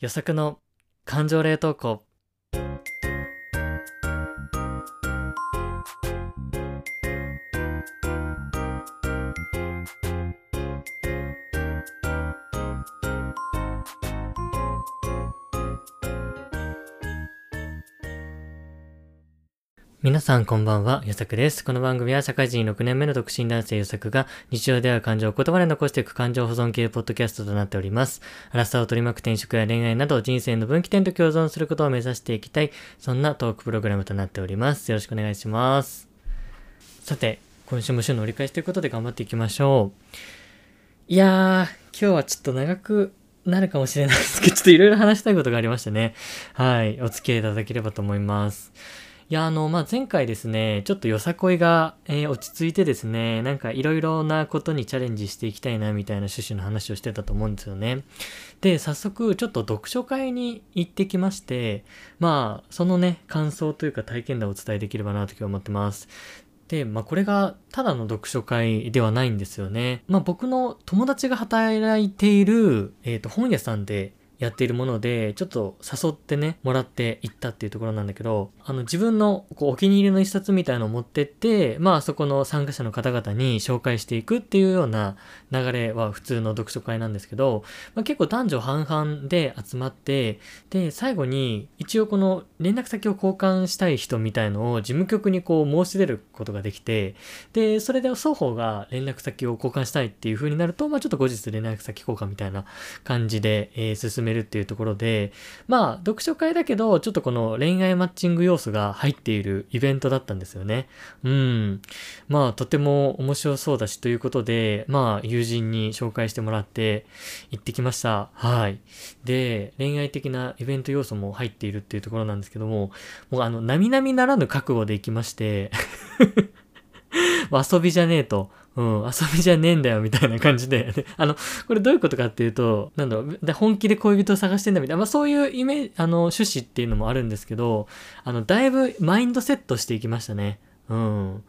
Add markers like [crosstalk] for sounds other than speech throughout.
予測の感情冷凍庫。さんこんばんは、よさくです。この番組は社会人6年目の独身男性よさくが日常では感情を言葉で残していく感情保存系ポッドキャストとなっております。アラサーを取り巻く転職や恋愛など人生の分岐点と共存することを目指していきたい、そんなトークプログラムとなっております。よろしくお願いします。さて、今週も週の折り返しということで頑張っていきましょう。いやー、今日はちょっと長くなるかもしれないですけど、ちょっといろいろ話したいことがありましたね。はい、お付き合いいただければと思います。いや、あの、まあ、前回ですね、ちょっとよさこいが、えー落ち着いてですね、なんかいろいろなことにチャレンジしていきたいな、みたいな趣旨の話をしてたと思うんですよね。で、早速、ちょっと読書会に行ってきまして、まあ、そのね、感想というか体験談をお伝えできればなと今日思ってます。で、まあこれがただの読書会ではないんですよね。まあ僕の友達が働いている、えっ、と本屋さんでやっているもので、ちょっと誘ってね、もらって行ったっていうところなんだけど、あの自分のこうお気に入りの一冊みたいのを持ってって、まあそこの参加者の方々に紹介していくっていうような流れは普通の読書会なんですけど、まあ、結構男女半々で集まって、で、最後に一応この連絡先を交換したい人みたいのを事務局にこう申し出ることができて、で、それで双方が連絡先を交換したいっていう風になると、まあちょっと後日連絡先交換みたいな感じで、えー進めめるっていうところで、まあ読書会だけど、ちょっとこの恋愛マッチング要素が入っているイベントだったんですよね。うん。まあとても面白そうだしということで、まあ友人に紹介してもらって行ってきました。はい。で、恋愛的なイベント要素も入っているっていうところなんですけども、もうあの、並々ならぬ覚悟で行きまして、[laughs] 遊びじゃねえと。うん、遊びじゃねえんだよ、みたいな感じで。[laughs] あの、これどういうことかっていうと、なんだろう、本気で恋人を探してんだみたいな、まあそういうイメージ、あの、趣旨っていうのもあるんですけど、あの、だいぶマインドセットしていきましたね。うん。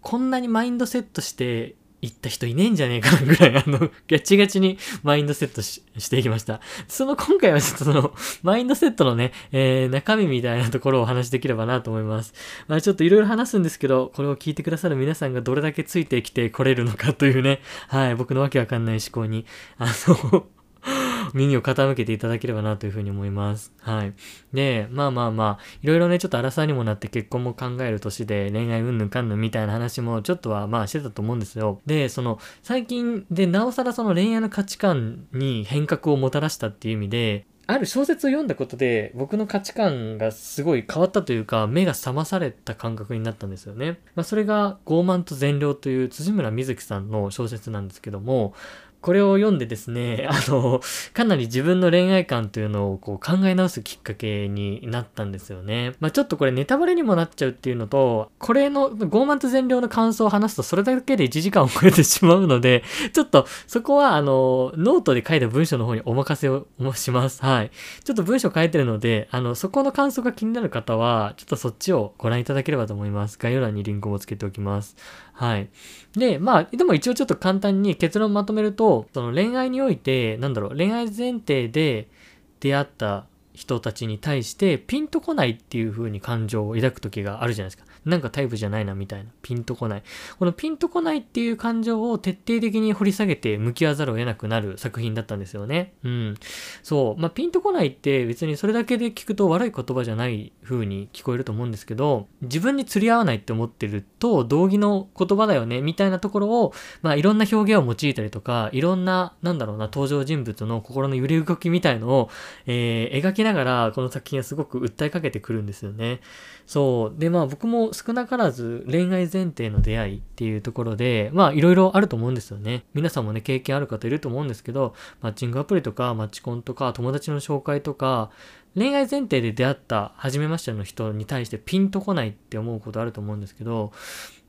こんなにマインドセットして行った人いねえんじゃねえかぐらい、あの、ガチガチにマインドセットししていきました。その今回はちょっとその、マインドセットのね、えー、中身みたいなところをお話しできればなと思います。まあちょっといろいろ話すんですけど、これを聞いてくださる皆さんがどれだけついてきてこれるのかというね、はい、僕のわけわかんない思考に、あの、耳を傾けていただければなというふうに思います。はい。で、まあまあまあ、いろいろね、ちょっと荒さにもなって結婚も考える年で恋愛うんぬんかんぬんみたいな話もちょっとはまあしてたと思うんですよ。で、その、最近でなおさらその恋愛の価値観に変革をもたらしたっていう意味で、ある小説を読んだことで僕の価値観がすごい変わったというか目が覚まされた感覚になったんですよね。まあ、それが傲慢と善良という辻村瑞希さんの小説なんですけどもこれを読んでですね、[laughs] あの、かなり自分の恋愛観というのをこう考え直すきっかけになったんですよね。まあちょっとこれネタバレにもなっちゃうっていうのと、これの傲慢と善良の感想を話すとそれだけで1時間を超えてしまうので、[laughs] ちょっとそこはあの、ノートで書いた文章の方にお任せをします。はい。ちょっと文章書いてるので、あの、そこの感想が気になる方は、ちょっとそっちをご覧いただければと思います。概要欄にリンクもつけておきます。はい。で、まあ、でも一応ちょっと簡単に結論まとめると、その恋愛において、なんだろう、恋愛前提で出会った人たちに対してピンとこないっていう風に感情を抱く時があるじゃないですか。なんかタイプじゃないなみたいな。ピンとこない。このピンとこないっていう感情を徹底的に掘り下げて向き合わざるを得なくなる作品だったんですよね。うん。そう。まあ、ピンとこないって別にそれだけで聞くと悪い言葉じゃない風に聞こえると思うんですけど、自分に釣り合わないって思ってると同義の言葉だよねみたいなところを、まあ、いろんな表現を用いたりとか、いろんな、なんだろうな、登場人物の心の揺れ動きみたいのを、えー描きながら、この作品はすごく訴えかけてくるんですよね。そう。で、まあ僕も少なからず恋愛前提の出会いっていうところで、まあいろいろあると思うんですよね。皆さんもね、経験ある方いると思うんですけど、マッチングアプリとか、マッチコンとか、友達の紹介とか、恋愛前提で出会った初めましての人に対してピンとこないって思うことあると思うんですけど、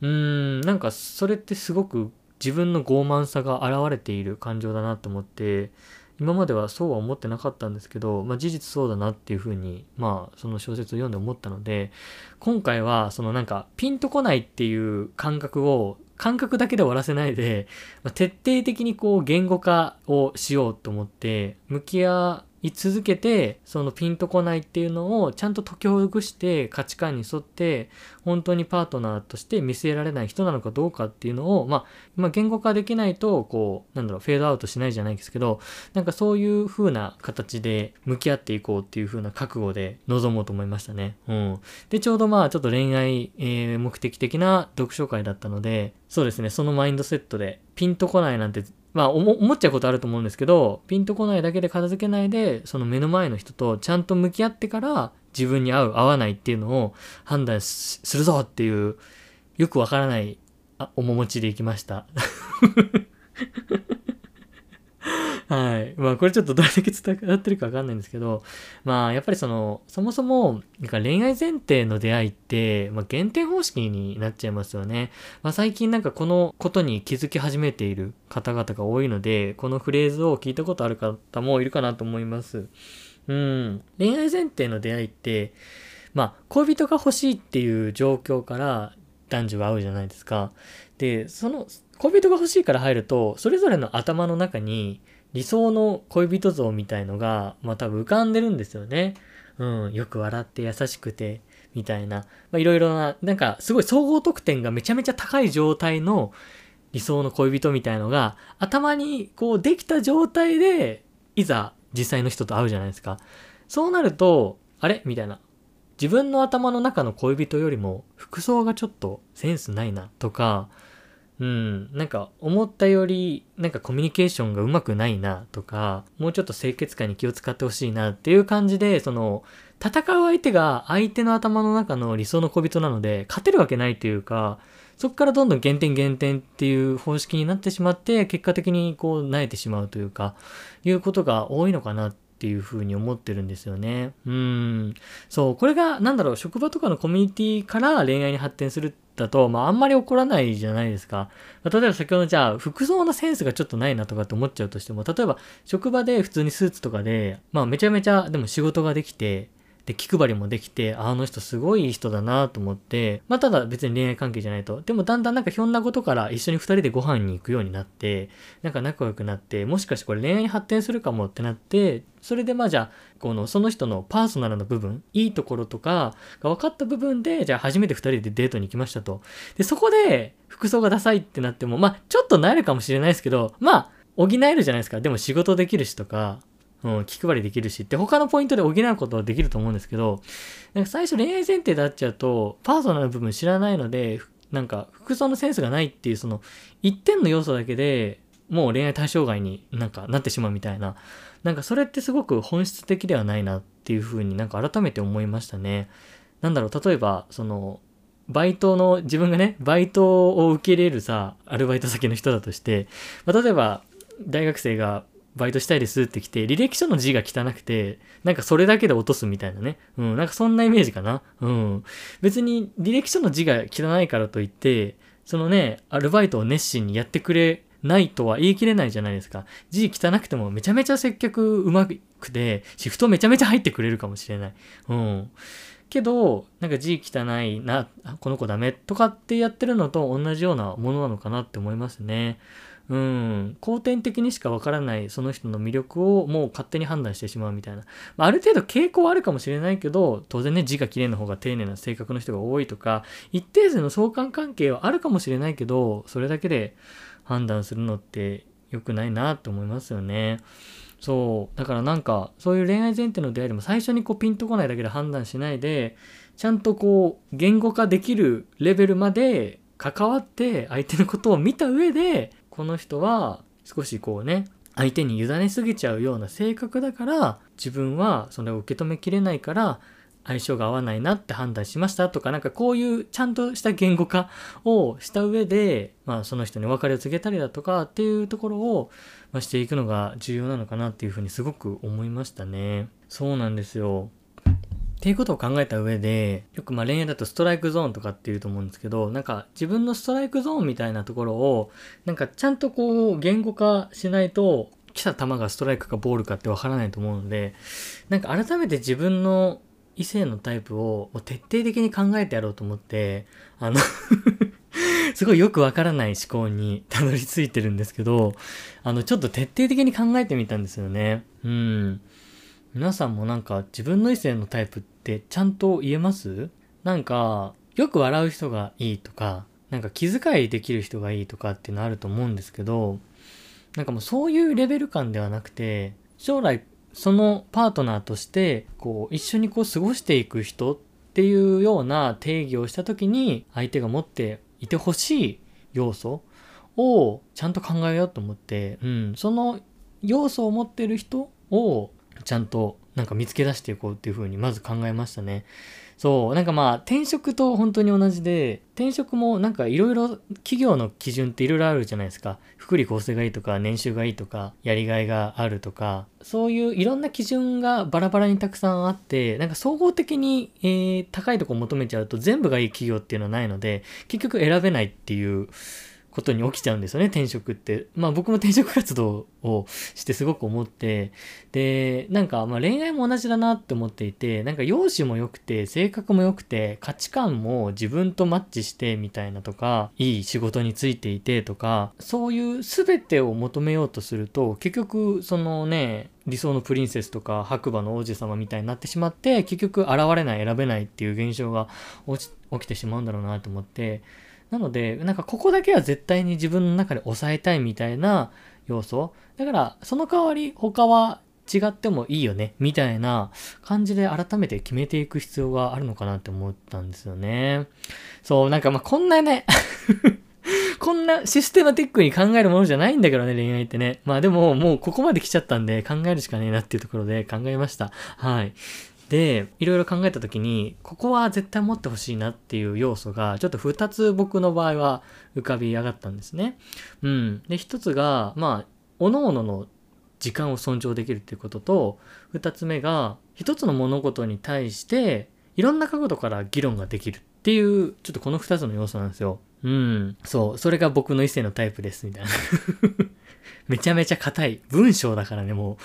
うーん、なんかそれってすごく自分の傲慢さが現れている感情だなと思って、今まではそうは思ってなかったんですけど、まあ、事実そうだなっていうふうに、まあ、その小説を読んで思ったので、今回は、そのなんか、ピンとこないっていう感覚を、感覚だけで終わらせないで、まあ、徹底的にこう、言語化をしようと思って、向き合言い続けて、そのピンとこないっていうのをちゃんと解きほぐして価値観に沿って、本当にパートナーとして見据えられない人なのかどうかっていうのを、まあ、まあ、言語化できないと、こう、なんだろう、フェードアウトしないじゃないですけど、なんかそういう風な形で向き合っていこうっていう風な覚悟で臨もうと思いましたね。うん。で、ちょうどまあ、ちょっと恋愛、えー、目的的な読書会だったので、そうですね、そのマインドセットで、ピンとこないなんてまあ思っちゃうことあると思うんですけど、ピンとこないだけで片付けないで、その目の前の人とちゃんと向き合ってから自分に合う合わないっていうのを判断するぞっていう、よくわからないあ面持ちでいきました。はい。まあこれちょっとどれだけ伝わってるかわかんないんですけど、まあやっぱりその、そもそも、なんか恋愛前提の出会いって、まあ減点方式になっちゃいますよね。まあ最近なんかこのことに気づき始めている方々が多いので、このフレーズを聞いたことある方もいるかなと思います。うん。恋愛前提の出会いって、まあ恋人が欲しいっていう状況から男女が会うじゃないですか。で、その恋人が欲しいから入ると、それぞれの頭の中に理想の恋人像みたいのが、まあ多分浮かんでるんですよね。うん、よく笑って優しくて、みたいな。まあいろいろな、なんかすごい総合得点がめちゃめちゃ高い状態の理想の恋人みたいのが、頭にこうできた状態で、いざ実際の人と会うじゃないですか。そうなると、あれ？みたいな。自分の頭の中の恋人よりも服装がちょっとセンスないなとか、うん、なんか思ったよりなんかコミュニケーションがうまくないなとか、もうちょっと清潔感に気を使ってほしいなっていう感じで、その、戦う相手が相手の頭の中の理想の小人なので、勝てるわけないというか、そこからどんどん減点減点っていう方式になってしまって、結果的にこう、萎えてしまうというか、いうことが多いのかなっっていうふうに思ってるんですよね。うん。そう、これが、なんだろう、職場とかのコミュニティから恋愛に発展するだと、まあ、あんまり怒らないじゃないですか。まあ、例えば先ほどじゃあ、服装のセンスがちょっとないなとかって思っちゃうとしても、例えば、職場で普通にスーツとかで、まあ、めちゃめちゃ、でも仕事ができて、で、気配りもできて、あの人すごいいい人だなと思って、まあただ別に恋愛関係じゃないと。でもだんだんなんかひょんなことから一緒に二人でご飯に行くようになって、なんか仲良くなって、もしかしてこれ恋愛に発展するかもってなって、それでまあじゃあ、この、その人のパーソナルな部分、いいところとかが分かった部分で、じゃあ初めて二人でデートに行きましたと。で、そこで服装がダサいってなっても、まあちょっとなえるかもしれないですけど、まあ、補えるじゃないですか。でも仕事できるしとか、うん、気配りできるしって他のポイントで補うことはできると思うんですけど、なんか最初恋愛前提でなっちゃうと、パーソナルな部分知らないので、なんか服装のセンスがないっていうその一点の要素だけでもう恋愛対象外になんかなってしまうみたいな、なんかそれってすごく本質的ではないなっていうふうになんか改めて思いましたね。なんだろう、例えば、その、バイトの、自分がね、バイトを受け入れるさ、アルバイト先の人だとして、まあ、例えば、大学生がバイトしたいですって来て、履歴書の字が汚くて、なんかそれだけで落とすみたいなね。うん、なんかそんなイメージかな。うん。別に履歴書の字が汚いからといって、そのね、アルバイトを熱心にやってくれないとは言い切れないじゃないですか。字汚くてもめちゃめちゃ接客うまくて、シフトめちゃめちゃ入ってくれるかもしれない。うん。けど、なんか字汚いな、この子ダメとかってやってるのと同じようなものなのかなって思いますね。うん、後天的にしかわからないその人の魅力をもう勝手に判断してしまうみたいな。まあ、ある程度傾向はあるかもしれないけど、当然ね、字が綺麗な方が丁寧な性格の人が多いとか、一定数の相関関係はあるかもしれないけど、それだけで判断するのって良くないなって思いますよね。そう。だからなんか、そういう恋愛前提の出会いでも最初にこうピンとこないだけで判断しないで、ちゃんとこう、言語化できるレベルまで関わって相手のことを見た上でこの人は少しこうね、相手に委ねすぎちゃうような性格だから、自分はそれを受け止めきれないから、相性が合わないなって判断しましたとか、なんかこういうちゃんとした言語化をした上で、まあその人にお別れを告げたりだとかっていうところを、ま、していくのが重要なのかなっていうふうにすごく思いましたね。そうなんですよ。っていうことを考えた上で、よくまあ恋愛だとストライクゾーンとかって言うと思うんですけど、なんか自分のストライクゾーンみたいなところを、なんかちゃんとこう言語化しないと、来た球がストライクかボールかってわからないと思うので、なんか改めて自分の異性のタイプを徹底的に考えてやろうと思って、あの [laughs] すごいよくわからない思考にたどり着いてるんですけど、あの、ちょっと徹底的に考えてみたんですよね。うん。皆さんもなんか自分の異性のタイプってちゃんと言えます？なんか、よく笑う人がいいとか、なんか気遣いできる人がいいとかっていうのあると思うんですけど、なんかもうそういうレベル感ではなくて、将来そのパートナーとしてこう一緒にこう過ごしていく人っていうような定義をした時に相手が持っていてほしい要素をちゃんと考えようと思って、うん、その要素を持ってる人をちゃんとなんか見つけ出していこうっていうふうにまず考えましたね。そう、なんかまあ転職と本当に同じで、転職もなんかいろいろ企業の基準っていろいろあるじゃないですか。福利厚生がいいとか、年収がいいとか、やりがいがあるとか、そういういろんな基準がバラバラにたくさんあって、なんか総合的に、えー、高いとこ求めちゃうと全部がいい企業っていうのはないので、結局選べないっていうことに起きちゃうんですよね、転職って。まあ僕も転職活動をしてすごく思って、で、なんかまあ恋愛も同じだなって思っていて、なんか容姿も良くて、性格も良くて、価値観も自分とマッチしてみたいなとか、いい仕事についていてとか、そういう全てを求めようとすると、結局そのね、理想のプリンセスとか白馬の王子様みたいになってしまって、結局現れない選べないっていう現象が起きてしまうんだろうなと思って、なので、なんかここだけは絶対に自分の中で抑えたいみたいな要素。だから、その代わり他は違ってもいいよね、みたいな感じで改めて決めていく必要があるのかなって思ったんですよね。そう、なんかまあこんなね [laughs] こんなシステマティックに考えるものじゃないんだけどね、恋愛ってね。まあでも、もうここまで来ちゃったんで考えるしかねえなっていうところで考えました。はい。で、いろいろ考えた時に、ここは絶対持ってほしいなっていう要素が、ちょっと2つ僕の場合は浮かび上がったんですね。うん。で、1つが、まあ、各々の時間を尊重できるっていうことと、2つ目が、1つの物事に対して、いろんな角度から議論ができるっていう、ちょっとこの2つの要素なんですよ。うん。そう。それが僕の異性のタイプです、みたいな。めちゃめちゃ硬い。文章だからね、もう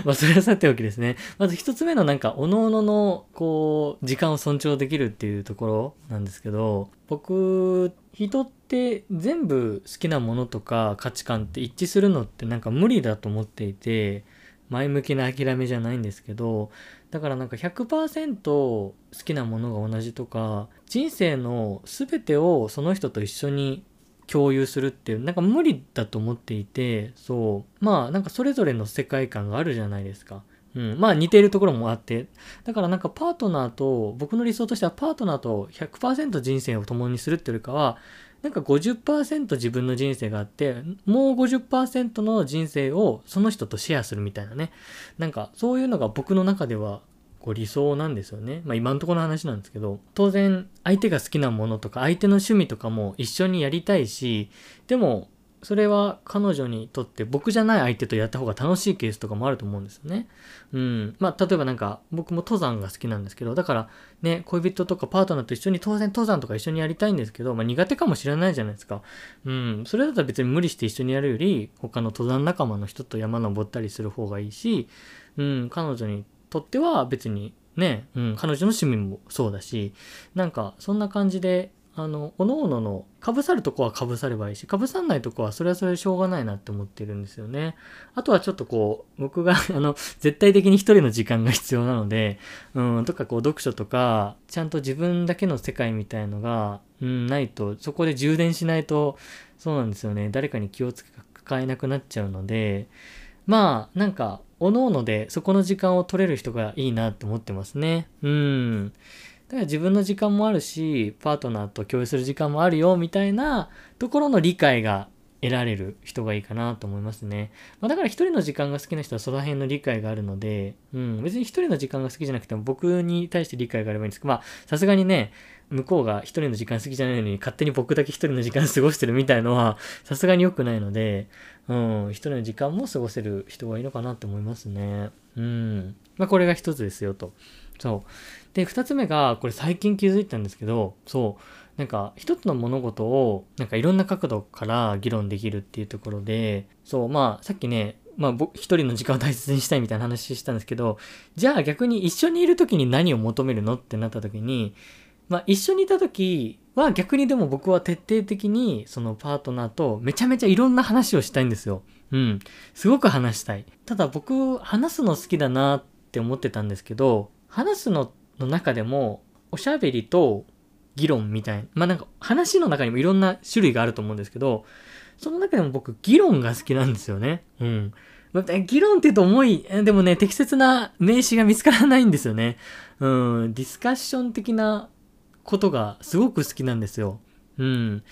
[laughs] まあ、それはさておきですね。まず一つ目のなんか、おのおのの、こう、時間を尊重できるっていうところなんですけど、僕、人って全部好きなものとか価値観って一致するのってなんか無理だと思っていて、前向きな諦めじゃないんですけど、だからなんか100%好きなものが同じとか、人生の全てをその人と一緒に共有するっていう、なんか無理だと思っていて、そう。まあなんかそれぞれの世界観があるじゃないですか。うん。まあ似ているところもあって。だからなんかパートナーと、僕の理想としてはパートナーと100%人生を共にするっていうよりかは、なんか50%自分の人生があって、もう50%の人生をその人とシェアするみたいなね。なんかそういうのが僕の中ではこう理想なんですよね。まあ今のところの話なんですけど、当然相手が好きなものとか相手の趣味とかも一緒にやりたいし、でもそれは彼女にとって僕じゃない相手とやった方が楽しいケースとかもあると思うんですよね。うん。まあ例えばなんか僕も登山が好きなんですけど、だからね、恋人とかパートナーと一緒に当然登山とか一緒にやりたいんですけど、まあ苦手かもしれないじゃないですか。うん。それだったら別に無理して一緒にやるより、他の登山仲間の人と山登ったりする方がいいし、うん、彼女にとっては別にね、うん、彼女の趣味もそうだし、なんかそんな感じで、あの、おのおのの、被さるとこは被さればいいし、被さんないとこはそれはそれでしょうがないなって思ってるんですよね。あとはちょっとこう、僕があの、絶対的に一人の時間が必要なので、うん、とかこう、読書とか、ちゃんと自分だけの世界みたいのが、うん、ないと、そこで充電しないと、そうなんですよね。誰かに気を使えなくなっちゃうので、まあ、なんか、おのおのでそこの時間を取れる人がいいなって思ってますね。うん。だから自分の時間もあるし、パートナーと共有する時間もあるよ、みたいなところの理解が得られる人がいいかなと思いますね。まあ、だから一人の時間が好きな人はその辺の理解があるので、うん、別に一人の時間が好きじゃなくても僕に対して理解があればいいんですけど、まあ、さすがにね、向こうが一人の時間好きじゃないのに勝手に僕だけ一人の時間過ごしてるみたいのはさすがに良くないので、うん、一人の時間も過ごせる人がいいのかなって思いますね。うん。まあこれが一つですよと。そう。で、二つ目が、これ最近気づいたんですけど、そう。なんか一つの物事をなんかいろんな角度から議論できるっていうところで、そう、まあさっきね、まあ僕一人の時間を大切にしたいみたいな話したんですけど、じゃあ逆に一緒にいる時に何を求めるのってなった時に、まあ一緒にいた時は逆にでも僕は徹底的にそのパートナーとめちゃめちゃいろんな話をしたいんですよ。うん。すごく話したい。ただ僕、話すの好きだなって思ってたんですけど、話すのの中でも、おしゃべりと議論みたいな。まあなんか話の中にもいろんな種類があると思うんですけど、その中でも僕、議論が好きなんですよね。うん。まあ、議論って言うと重い、でもね、適切な名詞が見つからないんですよね。うん、ディスカッション的なことがすごく好きなんですよ。うん。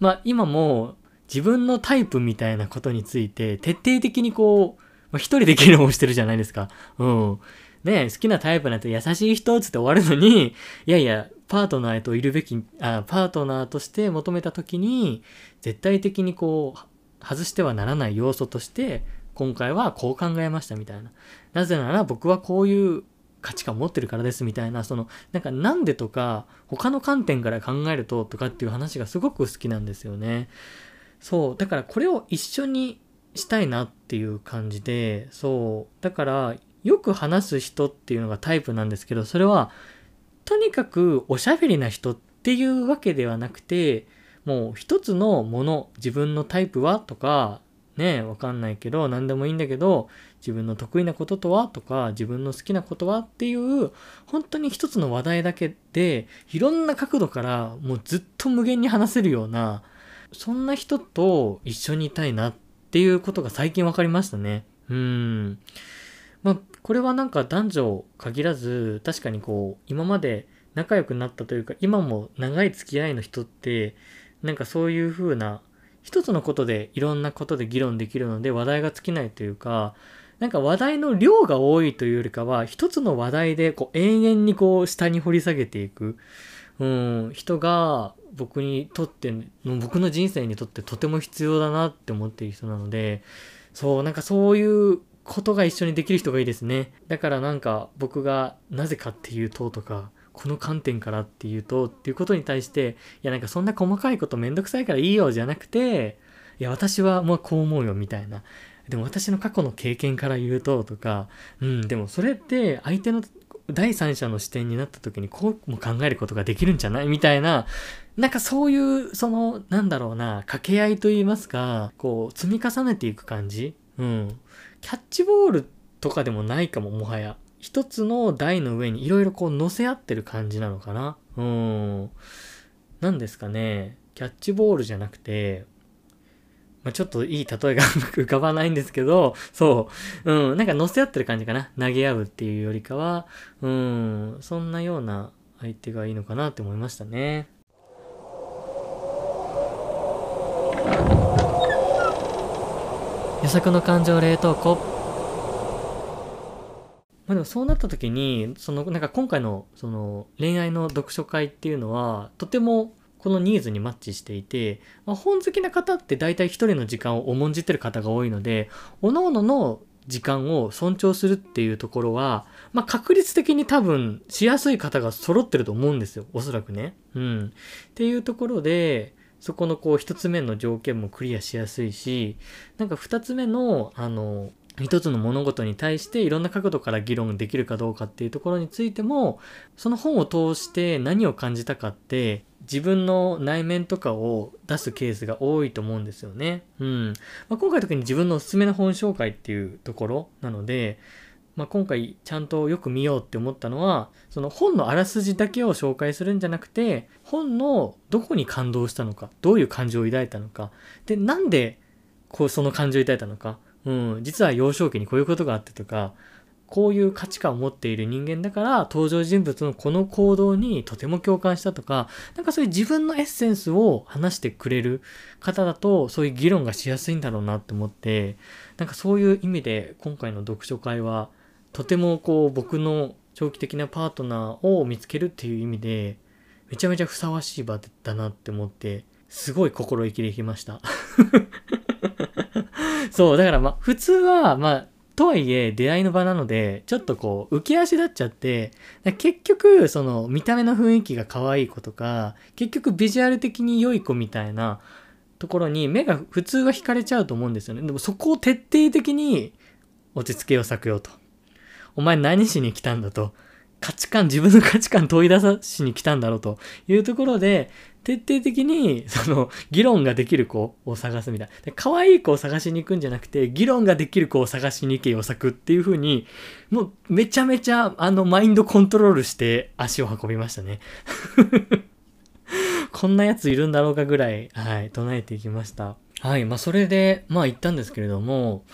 まあ今も自分のタイプみたいなことについて徹底的にこう、まあ、一人で議論をしてるじゃないですか。うん。ね好きなタイプなんて優しい人っつって終わるのに、[laughs] いやいや、パートナーといるべき、あパートナーとして求めた時に、絶対的にこう、外してはならない要素として、今回はこう考えましたみたいな。なぜなら僕はこういう価値観を持ってるからですみたいな、その、なんかなんでとか、他の観点から考えるととかっていう話がすごく好きなんですよね。そう。だからこれを一緒にしたいなっていう感じで、そう。だから、よく話す人っていうのがタイプなんですけど、それは、とにかくおしゃべりな人っていうわけではなくて、もう一つのもの、自分のタイプはとか、ね、わかんないけど、何でもいいんだけど、自分の得意なこととはとか、自分の好きなことはっていう、本当に一つの話題だけで、いろんな角度からもうずっと無限に話せるような、そんな人と一緒にいたいなっていうことが最近分かりましたね。うん。まあ、これはなんか男女限らず、確かにこう、今まで仲良くなったというか、今も長い付き合いの人って、なんかそういう風な、一つのことでいろんなことで議論できるので話題が尽きないというか、なんか話題の量が多いというよりかは、一つの話題でこう永遠にこう下に掘り下げていく。うん、人が僕にとって、僕の人生にとってとても必要だなって思っている人なので、そう、なんかそういうことが一緒にできる人がいいですね。だからなんか僕がなぜかっていうととか、この観点からっていうとっていうことに対して、いやなんかそんな細かいことめんどくさいからいいよじゃなくて、いや私はもうこう思うよみたいな。でも私の過去の経験から言うととか、うん、でもそれって相手の第三者の視点になった時にこうも考えることができるんじゃないみたいな、なんかそういう、その、なんだろうな、掛け合いと言いますか、こう、積み重ねていく感じうん。キャッチボールとかでもないかも、もはや。一つの台の上にいろいろこう乗せ合ってる感じなのかなうん。何ですかね。キャッチボールじゃなくて、まあ、ちょっといい例えが浮かばないんですけど、そう。うん。なんか乗せ合ってる感じかな。投げ合うっていうよりかは、うん。そんなような相手がいいのかなって思いましたね。予測の感情冷凍庫。まあでもそうなった時に、そのなんか今回のその恋愛の読書会っていうのはとてもこのニーズにマッチしていて、まあ、本好きな方って大体一人の時間を重んじてる方が多いので、各々の時間を尊重するっていうところは、まあ、確率的に多分しやすい方が揃ってると思うんですよ。おそらくね。うん。っていうところで、そこのこう一つ目の条件もクリアしやすいし、なんか二つ目の、あの、一つの物事に対していろんな角度から議論できるかどうかっていうところについても、その本を通して何を感じたかって、自分の内面とかを出すケースが多いと思うんですよね。うん。まあ、今回特に自分のおすすめの本紹介っていうところなので、まあ、今回ちゃんとよく見ようって思ったのは、その本のあらすじだけを紹介するんじゃなくて、本のどこに感動したのか、どういう感情を抱いたのか、で、なんでこうその感情を抱いたのか、うん、実は幼少期にこういうことがあってとか、こういう価値観を持っている人間だから登場人物のこの行動にとても共感したとか、なんかそういう自分のエッセンスを話してくれる方だとそういう議論がしやすいんだろうなって思って、なんかそういう意味で今回の読書会はとてもこう僕の長期的なパートナーを見つけるっていう意味でめちゃめちゃふさわしい場だなって思ってすごい心意気できました [laughs] そう、だからまあ普通はまあとはいえ出会いの場なので、ちょっとこう浮き足立っちゃって、結局その見た目の雰囲気が可愛い子とか、結局ビジュアル的に良い子みたいなところに目が普通は惹かれちゃうと思うんですよね。でもそこを徹底的に落ち着けよ、咲くよと。お前何しに来たんだと。価値観、自分の価値観問い出さしに来たんだろうというところで、徹底的に、その、議論ができる子を探すみたいな。可愛い子を探しに行くんじゃなくて、議論ができる子を探しに行けよ、作っていう風に、もう、めちゃめちゃ、あの、マインドコントロールして足を運びましたね。[laughs] こんなやついるんだろうかぐらい、はい、唱えていきました。はい、まあ、それで、まあ、行ったんですけれども、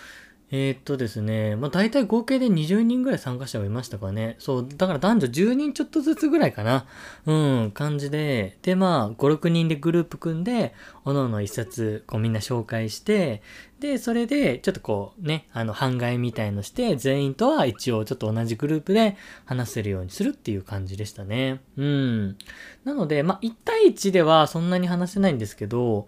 えー、っとですね、まあ大体合計で20人ぐらい参加者がいましたかね。そう、だから男女10人ちょっとずつぐらいかな。うん、感じで。で、まあ5、6人でグループ組んで、おのおの一冊、こうみんな紹介して、で、それで、ちょっとこうね、あの、半外みたいのして、全員とは一応ちょっと同じグループで話せるようにするっていう感じでしたね。うん。なので、まあ1対1ではそんなに話せないんですけど、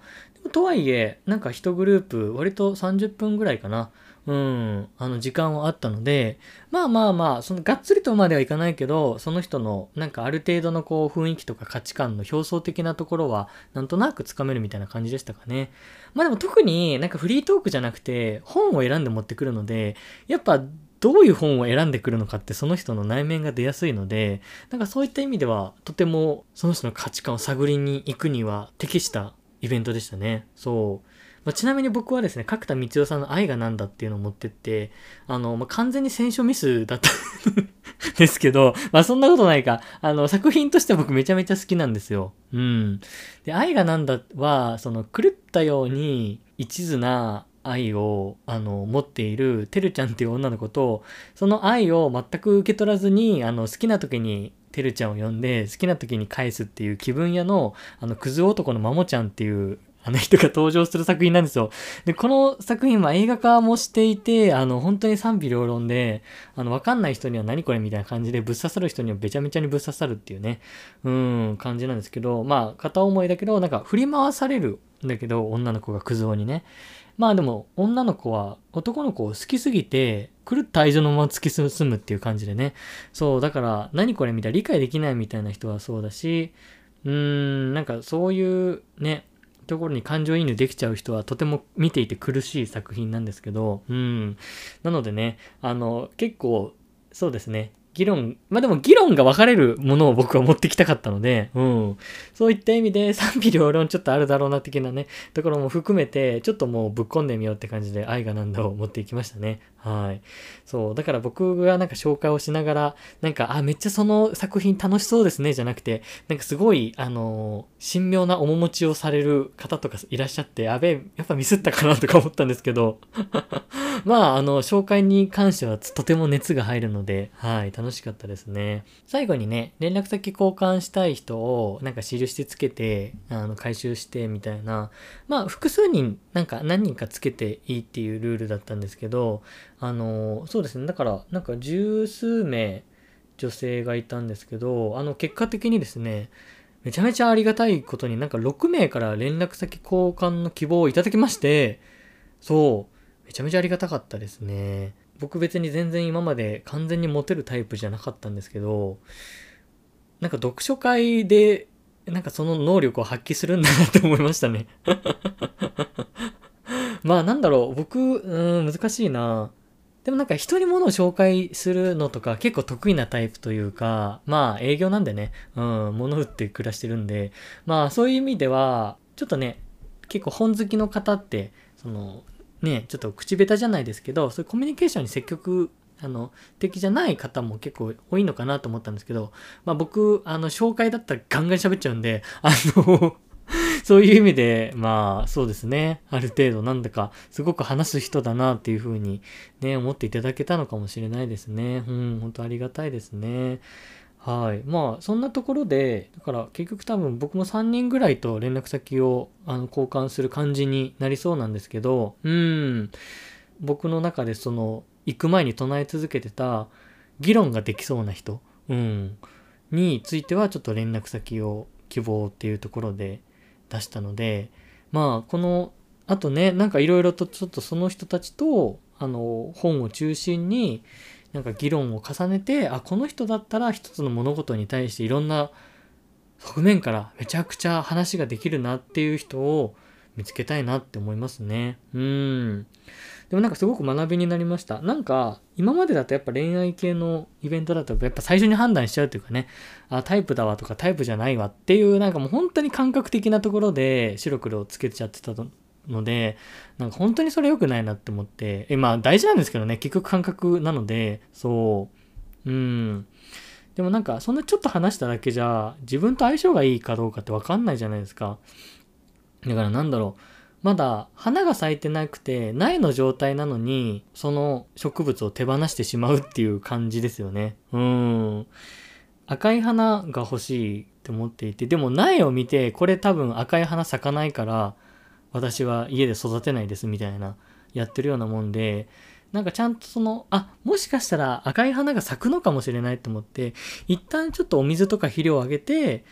とはいえ、なんか一グループ、割と30分ぐらいかな。うん、あの時間はあったので、まあまあまあ、そのがっつりとまではいかないけど、その人のなんかある程度のこう雰囲気とか価値観の表層的なところはなんとなくつかめるみたいな感じでしたかね。まあでも特になんかフリートークじゃなくて本を選んで持ってくるので、やっぱどういう本を選んでくるのかってその人の内面が出やすいので、なんかそういった意味ではとてもその人の価値観を探りに行くには適したイベントでしたね。そう。まあ、ちなみに僕はですね、角田光代さんの愛がなんだっていうのを持ってって、あの、まあ、完全に選書ミスだったですけど、[laughs] まあそんなことないか。あの、作品として僕めちゃめちゃ好きなんですよ。うん。で、愛がなんだは、その狂ったように一途な愛を、あの、持っているてるちゃんっていう女の子と、その愛を全く受け取らずに、あの、好きな時にてるちゃんを呼んで、好きな時に返すっていう気分屋の、あの、クズ男のマモちゃんっていうあの人が登場する作品なんですよ。で、この作品は映画化もしていて、あの、本当に賛否両論で、あの、わかんない人には何これみたいな感じで、ぶっ刺さる人にはべちゃめちゃにぶっ刺さるっていうね、うん、感じなんですけど、まあ、片思いだけど、なんか振り回されるんだけど、女の子がクズ男にね。まあでも、女の子は男の子を好きすぎて、狂った愛情のまま突き進むっていう感じでね。そう、だから、何これみたいな、理解できないみたいな人はそうだし、うーん、なんかそういうね、ところに感情移入できちゃう人はとても見ていて苦しい作品なんですけど、うん。なのでね、あの、結構、そうですね、議論、まあでも議論が分かれるものを僕は持ってきたかったので、うん。そういった意味で [laughs] 賛否両論ちょっとあるだろうな的なね、ところも含めて、ちょっともうぶっ込んでみようって感じで愛がなんだを持っていきましたね。はい。そう。だから僕がなんか紹介をしながら、なんか、あ、めっちゃその作品楽しそうですね、じゃなくて、なんかすごい、あのー、神妙な面持ちをされる方とかいらっしゃって、あべえ、やっぱミスったかなとか思ったんですけど、[laughs] まあ、あの、紹介に関してはとても熱が入るので、はい、楽しかったですね。最後にね、連絡先交換したい人を、なんか印つけて、あの、回収してみたいな、まあ、複数人、なんか何人かつけていいっていうルールだったんですけど、あの、そうですね、だから、なんか十数名女性がいたんですけど、あの、結果的にですね、めちゃめちゃありがたいことになんか6名から連絡先交換の希望をいただきまして、そう、めちゃめちゃありがたかったですね。僕別に全然今まで完全にモテるタイプじゃなかったんですけど、なんか読書会で、なんかその能力を発揮するんだなって思いましたね [laughs] まあなんだろう、僕、うん、難しいな。でもなんか人に物を紹介するのとか結構得意なタイプというか、まあ営業なんでね、うん、物売って暮らしてるんで、まあそういう意味では、ちょっとね、結構本好きの方って、その、ね、ちょっと口下手じゃないですけど、そういうコミュニケーションに積極あの、的じゃない方も結構多いのかなと思ったんですけど、まあ僕、あの、紹介だったらガンガン喋っちゃうんで、あの [laughs] そういう意味で、まあ、そうですね。ある程度なんだか、すごく話す人だなっていうふうにね、思っていただけたのかもしれないですね。うん、本当ありがたいですね。はい。まあ、そんなところで、だから結局多分僕も3人ぐらいと連絡先をあの交換する感じになりそうなんですけど、うん、僕の中でその、行く前に唱え続けてた議論ができそうな人、うん、についてはちょっと連絡先を希望っていうところで出したので、まあ、この、あとね、なんかいろいろとちょっとその人たちと、あの、本を中心に、なんか議論を重ねて、あ、この人だったら一つの物事に対していろんな側面からめちゃくちゃ話ができるなっていう人を見つけたいなって思いますね。うん。でもなんかすごく学びになりました。なんか、今までだとやっぱ恋愛系のイベントだと、やっぱ最初に判断しちゃうというかね、あ、タイプだわとかタイプじゃないわっていう、なんかもう本当に感覚的なところで白黒をつけちゃってたので、なんか本当にそれ良くないなって思って、え、まあ大事なんですけどね、結局感覚なので、そう、うん。でもなんか、そんなちょっと話しただけじゃ、自分と相性がいいかどうかってわかんないじゃないですか。だからなんだろう。まだ花が咲いてなくて苗の状態なのにその植物を手放してしまうっていう感じですよね。うん。赤い花が欲しいって思っていてでも苗を見てこれ多分赤い花咲かないから私は家で育てないですみたいなやってるようなもんでなんかちゃんとその、あ、もしかしたら赤い花が咲くのかもしれないと思って、一旦ちょっとお水とか肥料をあげて、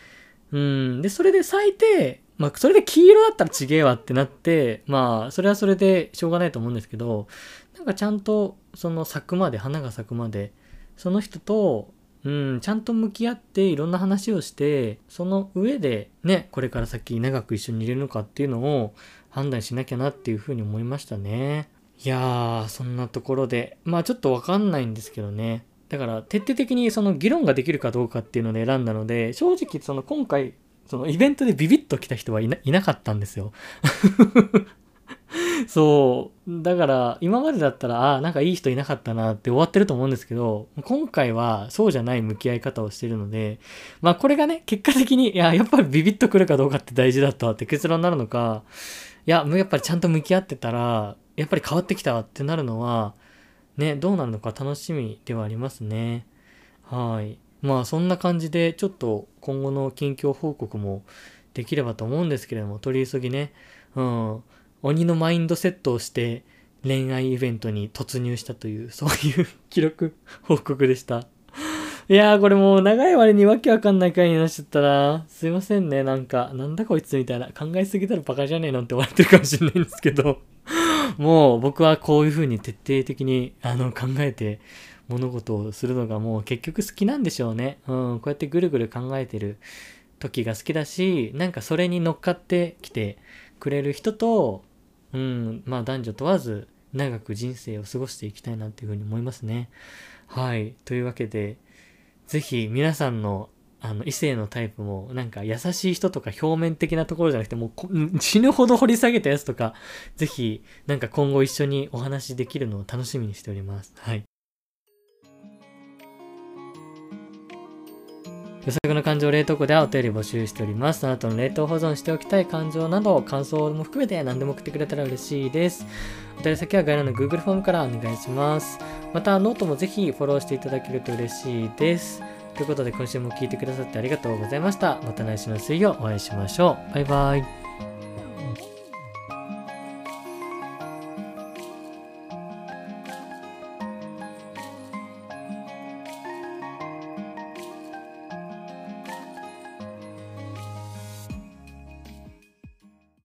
うん、で、それで咲いて、まあ、それで黄色だったらちげえわってなって、まあ、それはそれでしょうがないと思うんですけど、なんかちゃんと、その咲くまで、花が咲くまで、その人と、うん、ちゃんと向き合っていろんな話をして、その上でね、これから先長く一緒にいれるのかっていうのを判断しなきゃなっていうふうに思いましたね。いやー、そんなところで、まあちょっとわかんないんですけどね。だから徹底的にその議論ができるかどうかっていうので選んだので、正直その今回そのイベントでビビッと来た人はいなかったんですよ。[laughs] そう。だから、今までだったら、ああ、なんかいい人いなかったなって終わってると思うんですけど、今回はそうじゃない向き合い方をしてるので、まあこれがね、結果的に、いや、やっぱりビビッと来るかどうかって大事だったって結論になるのか、いや、もうやっぱりちゃんと向き合ってたら、やっぱり変わってきたってなるのは、ね、どうなるのか楽しみではありますね。はい。まあそんな感じでちょっと今後の近況報告もできればと思うんですけれども、取り急ぎね、うん、鬼のマインドセットをして恋愛イベントに突入したという、そういう記録報告でした。いやーこれもう長い割にわけわかんない回になっちゃったな。すいませんね、なんか、なんだこいつみたいな。考えすぎたらバカじゃねえのって思われてるかもしれないんですけど、もう僕はこういう風に徹底的にあの考えて物事をするのがもう結局好きなんでしょうね。うん、こうやってぐるぐる考えてる時が好きだし、なんかそれに乗っかってきてくれる人と、うん、まあ男女問わず長く人生を過ごしていきたいなっていうふうに思いますね。はい。というわけで、ぜひ皆さんのあの異性のタイプもなんか優しい人とか表面的なところじゃなくてもう [laughs] 死ぬほど掘り下げたやつとかぜひなんか今後一緒にお話できるのを楽しみにしております。はい。予測の感情冷凍庫ではお便り募集しております。あなたの冷凍保存しておきたい感情など、感想も含めて何でも送ってくれたら嬉しいです。お便り先は概要欄の Google フォームからお願いします。また、ノートもぜひフォローしていただけると嬉しいです。ということで、今週も聴いてくださってありがとうございました。また来週の水曜お会いしましょう。バイバイ。